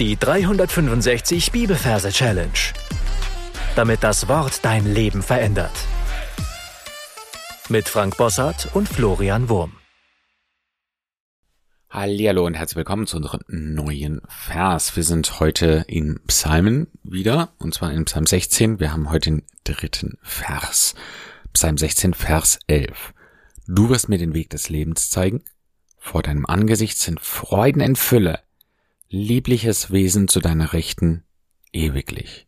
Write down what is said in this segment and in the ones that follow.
Die 365 Bibelverse Challenge. Damit das Wort dein Leben verändert. Mit Frank Bossart und Florian Wurm. Hallo und herzlich willkommen zu unserem neuen Vers. Wir sind heute in Psalmen wieder, und zwar in Psalm 16. Wir haben heute den dritten Vers. Psalm 16, Vers 11. Du wirst mir den Weg des Lebens zeigen. Vor deinem Angesicht sind Freuden in Fülle liebliches Wesen zu deiner Rechten ewiglich.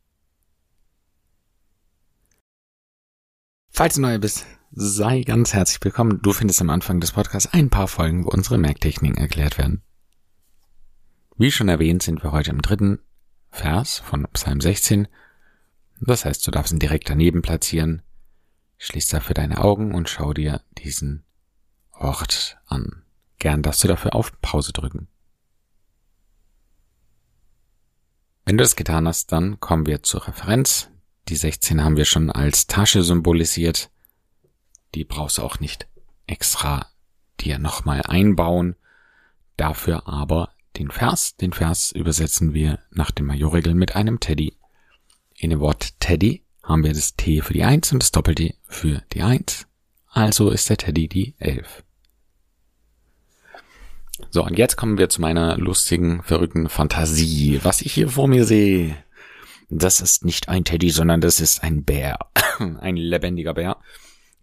Falls du neu bist, sei ganz herzlich willkommen. Du findest am Anfang des Podcasts ein paar Folgen, wo unsere Merktechniken erklärt werden. Wie schon erwähnt, sind wir heute im dritten Vers von Psalm 16. Das heißt, du darfst ihn direkt daneben platzieren. Schließ dafür deine Augen und schau dir diesen Ort an. Gern darfst du dafür auf Pause drücken. Wenn du das getan hast, dann kommen wir zur Referenz. Die 16 haben wir schon als Tasche symbolisiert. Die brauchst du auch nicht extra dir nochmal einbauen. Dafür aber den Vers. Den Vers übersetzen wir nach dem Majorregel mit einem Teddy. In dem Wort Teddy haben wir das T für die 1 und das Doppel-T für die 1. Also ist der Teddy die 11. So, und jetzt kommen wir zu meiner lustigen, verrückten Fantasie. Was ich hier vor mir sehe, das ist nicht ein Teddy, sondern das ist ein Bär. ein lebendiger Bär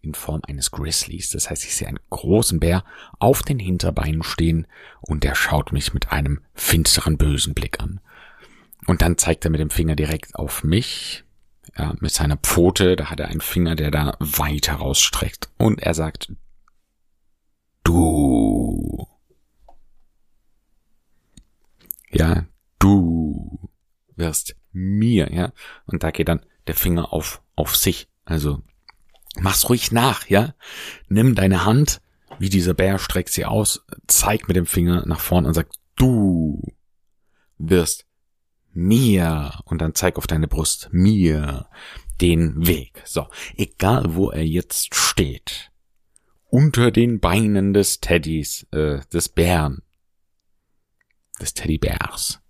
in Form eines Grizzlies. Das heißt, ich sehe einen großen Bär auf den Hinterbeinen stehen und der schaut mich mit einem finsteren, bösen Blick an. Und dann zeigt er mit dem Finger direkt auf mich, ja, mit seiner Pfote, da hat er einen Finger, der da weit herausstreckt. Und er sagt, du. Ja, du wirst mir, ja. Und da geht dann der Finger auf, auf sich. Also, mach's ruhig nach, ja. Nimm deine Hand, wie dieser Bär streckt sie aus, zeig mit dem Finger nach vorn und sagt, du wirst mir, und dann zeig auf deine Brust, mir den Weg. So, egal wo er jetzt steht, unter den Beinen des Teddys, äh, des Bären, des Teddybärs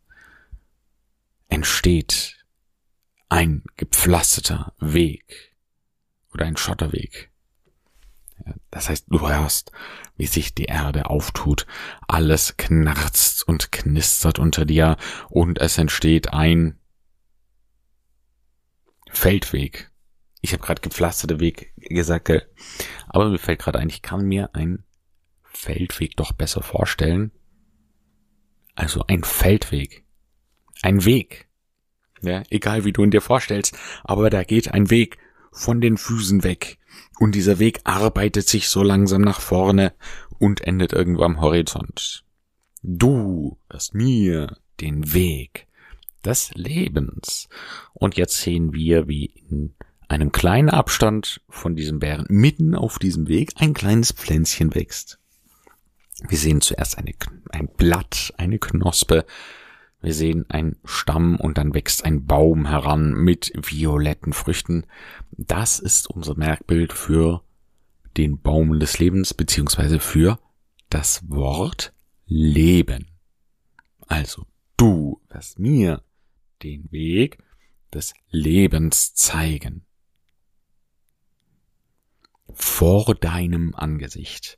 entsteht ein gepflasterter Weg oder ein Schotterweg. Das heißt, du hörst, wie sich die Erde auftut, alles knarzt und knistert unter dir und es entsteht ein Feldweg. Ich habe gerade gepflasterte Weg gesagt, aber mir fällt gerade ein, ich kann mir einen Feldweg doch besser vorstellen, also ein Feldweg. Ein Weg. Ja, egal wie du ihn dir vorstellst, aber da geht ein Weg von den Füßen weg. Und dieser Weg arbeitet sich so langsam nach vorne und endet irgendwo am Horizont. Du wirst mir den Weg des Lebens. Und jetzt sehen wir, wie in einem kleinen Abstand von diesem Bären mitten auf diesem Weg ein kleines Pflänzchen wächst. Wir sehen zuerst eine, ein Blatt, eine Knospe. Wir sehen einen Stamm und dann wächst ein Baum heran mit violetten Früchten. Das ist unser Merkbild für den Baum des Lebens beziehungsweise für das Wort Leben. Also, du wirst mir den Weg des Lebens zeigen. Vor deinem Angesicht.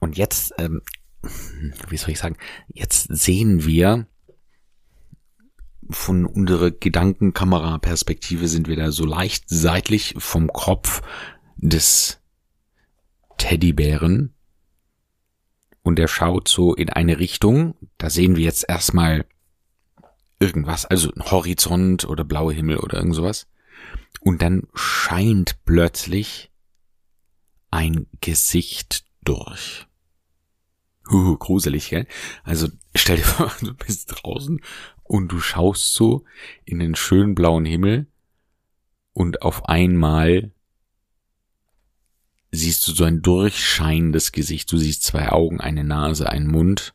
Und jetzt ähm, wie soll ich sagen, jetzt sehen wir von unserer Gedankenkamera-Perspektive sind wir da so leicht seitlich vom Kopf des Teddybären und er schaut so in eine Richtung. Da sehen wir jetzt erstmal irgendwas, also ein Horizont oder blaue Himmel oder irgend sowas. Und dann scheint plötzlich ein Gesicht durch. Uh, gruselig, gell? Also stell dir vor, du bist draußen und du schaust so in den schönen blauen Himmel und auf einmal siehst du so ein durchscheinendes Gesicht. Du siehst zwei Augen, eine Nase, einen Mund.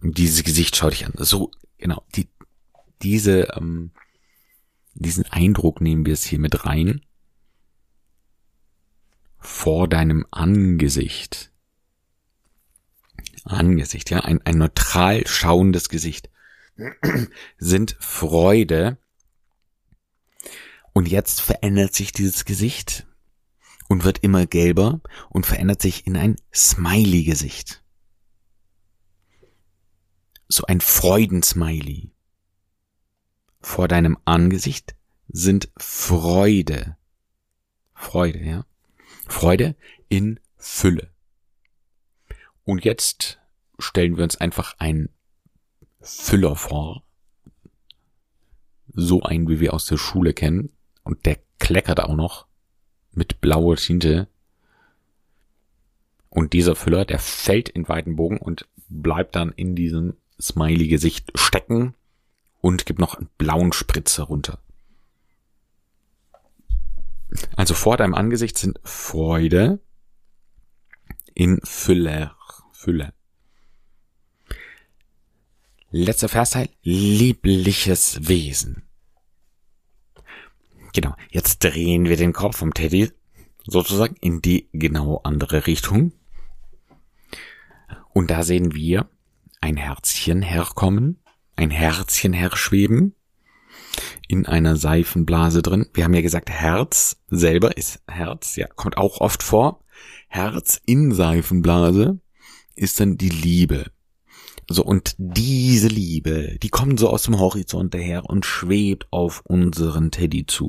Und dieses Gesicht schaut dich an. So, genau, die, diese, ähm, diesen Eindruck nehmen wir es hier mit rein. Vor deinem Angesicht Angesicht, ja, ein, ein neutral schauendes Gesicht, sind Freude. Und jetzt verändert sich dieses Gesicht und wird immer gelber und verändert sich in ein Smiley-Gesicht. So ein Freudensmiley. Vor deinem Angesicht sind Freude. Freude, ja. Freude in Fülle. Und jetzt stellen wir uns einfach einen Füller vor. So einen, wie wir aus der Schule kennen. Und der kleckert auch noch mit blauer Tinte. Und dieser Füller, der fällt in weiten Bogen und bleibt dann in diesem Smiley-Gesicht stecken und gibt noch einen blauen Spritzer runter. Also vor deinem Angesicht sind Freude in Fülle. Fülle. Letzter Versteil. Liebliches Wesen. Genau. Jetzt drehen wir den Kopf vom Teddy sozusagen in die genau andere Richtung. Und da sehen wir ein Herzchen herkommen, ein Herzchen herschweben in einer Seifenblase drin. Wir haben ja gesagt, Herz selber ist Herz, ja, kommt auch oft vor. Herz in Seifenblase ist dann die Liebe. So, und diese Liebe, die kommt so aus dem Horizont daher und schwebt auf unseren Teddy zu.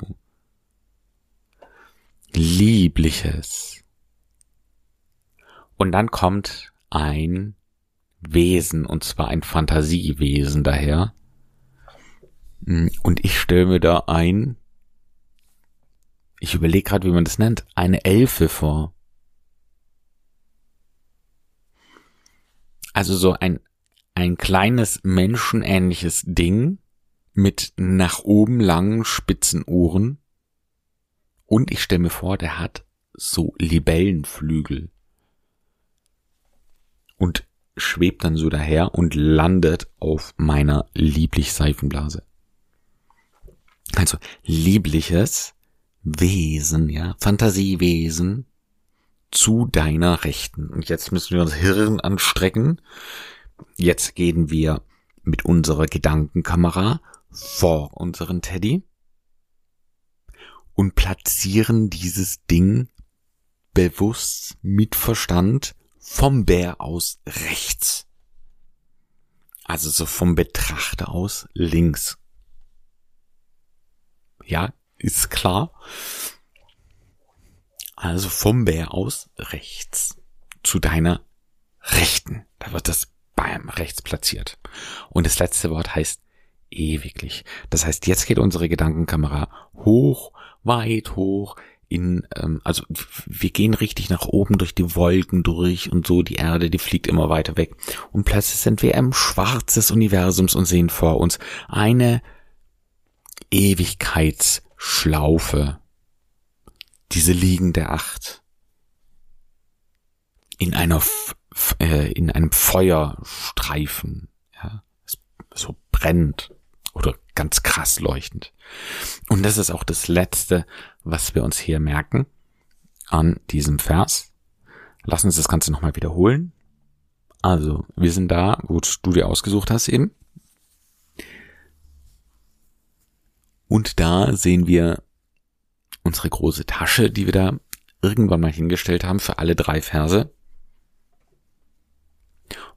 Liebliches. Und dann kommt ein Wesen, und zwar ein Fantasiewesen daher. Und ich stelle mir da ein, ich überlege gerade, wie man das nennt, eine Elfe vor. Also so ein, ein kleines menschenähnliches Ding mit nach oben langen spitzen Ohren. Und ich stelle mir vor, der hat so Libellenflügel. Und schwebt dann so daher und landet auf meiner lieblich Seifenblase. Also liebliches Wesen, ja, Fantasiewesen, zu deiner Rechten. Und jetzt müssen wir uns Hirn anstrecken. Jetzt gehen wir mit unserer Gedankenkamera vor unseren Teddy und platzieren dieses Ding bewusst mit Verstand vom Bär aus rechts. Also so vom Betrachter aus links. Ja, ist klar. Also vom Bär aus rechts zu deiner Rechten. Da wird das beim rechts platziert. Und das letzte Wort heißt ewiglich. Das heißt, jetzt geht unsere Gedankenkamera hoch, weit hoch in, ähm, also wir gehen richtig nach oben durch die Wolken durch und so, die Erde, die fliegt immer weiter weg. Und plötzlich sind wir im Schwarz des Universums und sehen vor uns eine Ewigkeitsschlaufe diese liegende Acht in einer äh, in einem Feuerstreifen, ja, so brennt oder ganz krass leuchtend. Und das ist auch das letzte, was wir uns hier merken an diesem Vers. Lass uns das Ganze nochmal wiederholen. Also, wir sind da, wo du dir ausgesucht hast eben. Und da sehen wir unsere große Tasche, die wir da irgendwann mal hingestellt haben für alle drei Verse.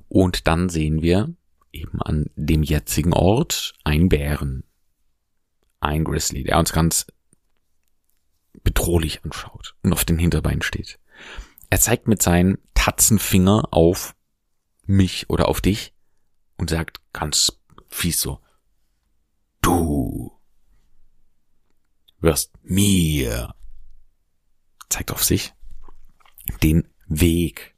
Und dann sehen wir eben an dem jetzigen Ort einen Bären. Ein Grizzly, der uns ganz bedrohlich anschaut und auf den Hinterbeinen steht. Er zeigt mit seinem Tatzenfinger auf mich oder auf dich und sagt ganz fies so, du wirst mir, zeigt auf sich, den Weg.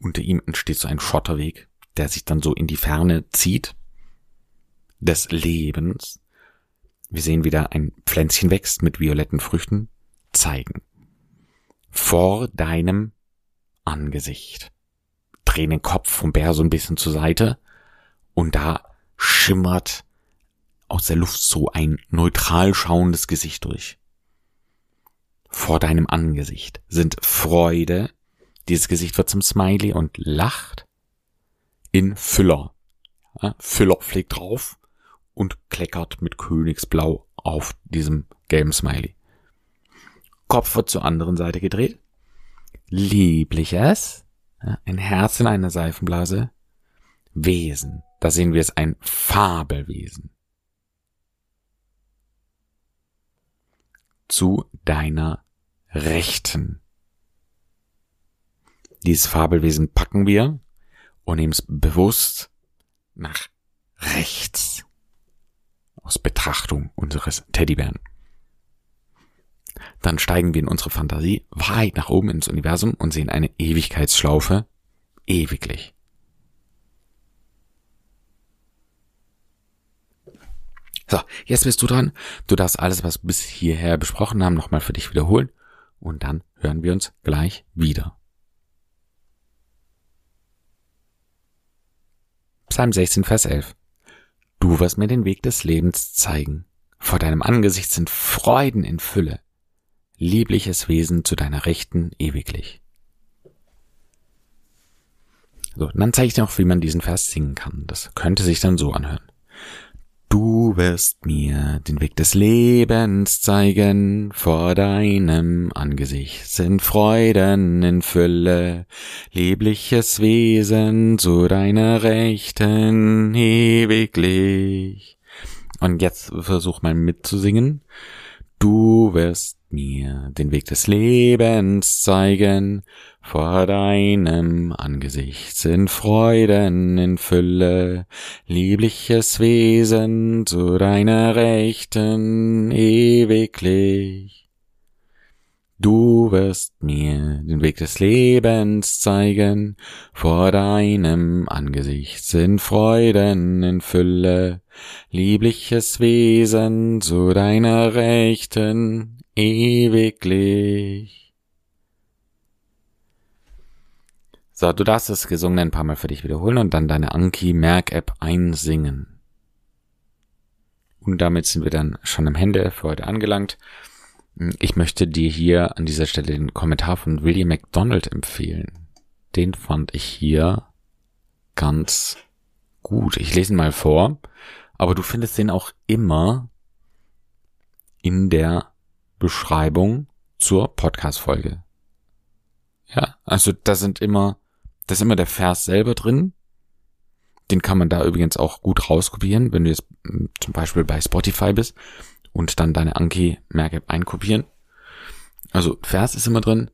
Unter ihm entsteht so ein Schotterweg, der sich dann so in die Ferne zieht, des Lebens. Wir sehen wieder ein Pflänzchen wächst mit violetten Früchten, zeigen. Vor deinem Angesicht. Drehen den Kopf vom Bär so ein bisschen zur Seite und da schimmert aus der Luft so ein neutral schauendes Gesicht durch. Vor deinem Angesicht sind Freude, dieses Gesicht wird zum Smiley und lacht in Füller. Ja, Füller pflegt drauf und kleckert mit Königsblau auf diesem gelben Smiley. Kopf wird zur anderen Seite gedreht. Liebliches, ja, ein Herz in einer Seifenblase. Wesen, da sehen wir es ein Fabelwesen. Zu deiner Rechten. Dieses Fabelwesen packen wir und nehmen es bewusst nach rechts aus Betrachtung unseres Teddybären. Dann steigen wir in unsere Fantasie weit nach oben ins Universum und sehen eine Ewigkeitsschlaufe ewiglich. So, jetzt bist du dran. Du darfst alles, was wir bis hierher besprochen haben, nochmal für dich wiederholen und dann hören wir uns gleich wieder. Psalm 16, Vers 11. Du wirst mir den Weg des Lebens zeigen. Vor deinem Angesicht sind Freuden in Fülle, liebliches Wesen zu deiner Rechten ewiglich. So, dann zeige ich dir noch, wie man diesen Vers singen kann. Das könnte sich dann so anhören. Du wirst mir den Weg des Lebens zeigen, vor deinem Angesicht sind Freuden in Fülle, liebliches Wesen zu deiner Rechten ewiglich. Und jetzt versuch mal mitzusingen. Du wirst mir den Weg des Lebens zeigen, vor deinem Angesicht sind Freuden in Fülle, liebliches Wesen zu deiner Rechten ewiglich. Du wirst mir den Weg des Lebens zeigen, vor deinem Angesicht sind Freuden in Fülle, liebliches Wesen zu deiner Rechten ewiglich. So, du darfst das Gesungene ein paar Mal für dich wiederholen und dann deine Anki-Merk-App einsingen. Und damit sind wir dann schon am Ende für heute angelangt. Ich möchte dir hier an dieser Stelle den Kommentar von William McDonald empfehlen. Den fand ich hier ganz gut. Ich lese ihn mal vor, aber du findest den auch immer in der Beschreibung zur Podcast-Folge. Ja, also da sind immer da ist immer der Vers selber drin. Den kann man da übrigens auch gut rauskopieren, wenn du jetzt hm, zum Beispiel bei Spotify bist und dann deine Anki-Merke einkopieren. Also Vers ist immer drin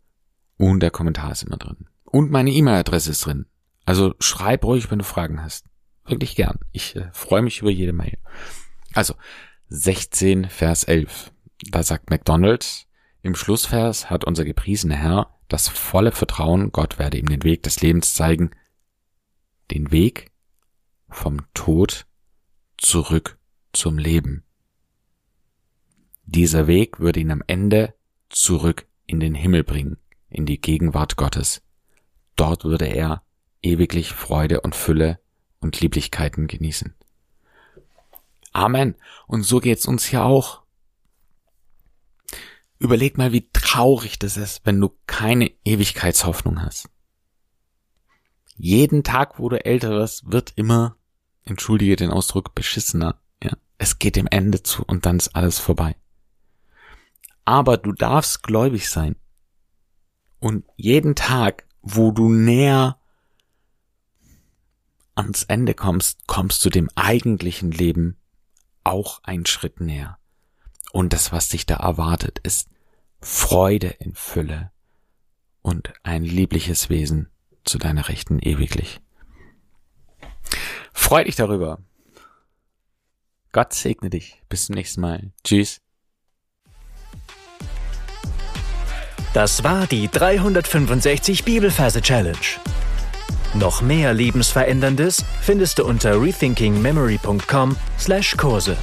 und der Kommentar ist immer drin. Und meine E-Mail-Adresse ist drin. Also schreib ruhig, wenn du Fragen hast. Wirklich gern. Ich äh, freue mich über jede Mail. Also 16 Vers 11. Da sagt McDonald, im Schlussvers hat unser gepriesener Herr das volle Vertrauen, Gott werde ihm den Weg des Lebens zeigen, den Weg vom Tod zurück zum Leben. Dieser Weg würde ihn am Ende zurück in den Himmel bringen, in die Gegenwart Gottes. Dort würde er ewiglich Freude und Fülle und Lieblichkeiten genießen. Amen. Und so geht's uns hier auch. Überleg mal, wie traurig das ist, wenn du keine Ewigkeitshoffnung hast. Jeden Tag, wo du älter wirst, wird immer, entschuldige den Ausdruck, beschissener. Ja, es geht dem Ende zu und dann ist alles vorbei. Aber du darfst gläubig sein. Und jeden Tag, wo du näher ans Ende kommst, kommst du dem eigentlichen Leben auch einen Schritt näher. Und das, was dich da erwartet, ist Freude in Fülle und ein liebliches Wesen zu deiner Rechten ewiglich. Freu dich darüber. Gott segne dich. Bis zum nächsten Mal. Tschüss. Das war die 365 Bibelferse Challenge. Noch mehr Lebensveränderndes findest du unter rethinkingmemory.com/Kurse.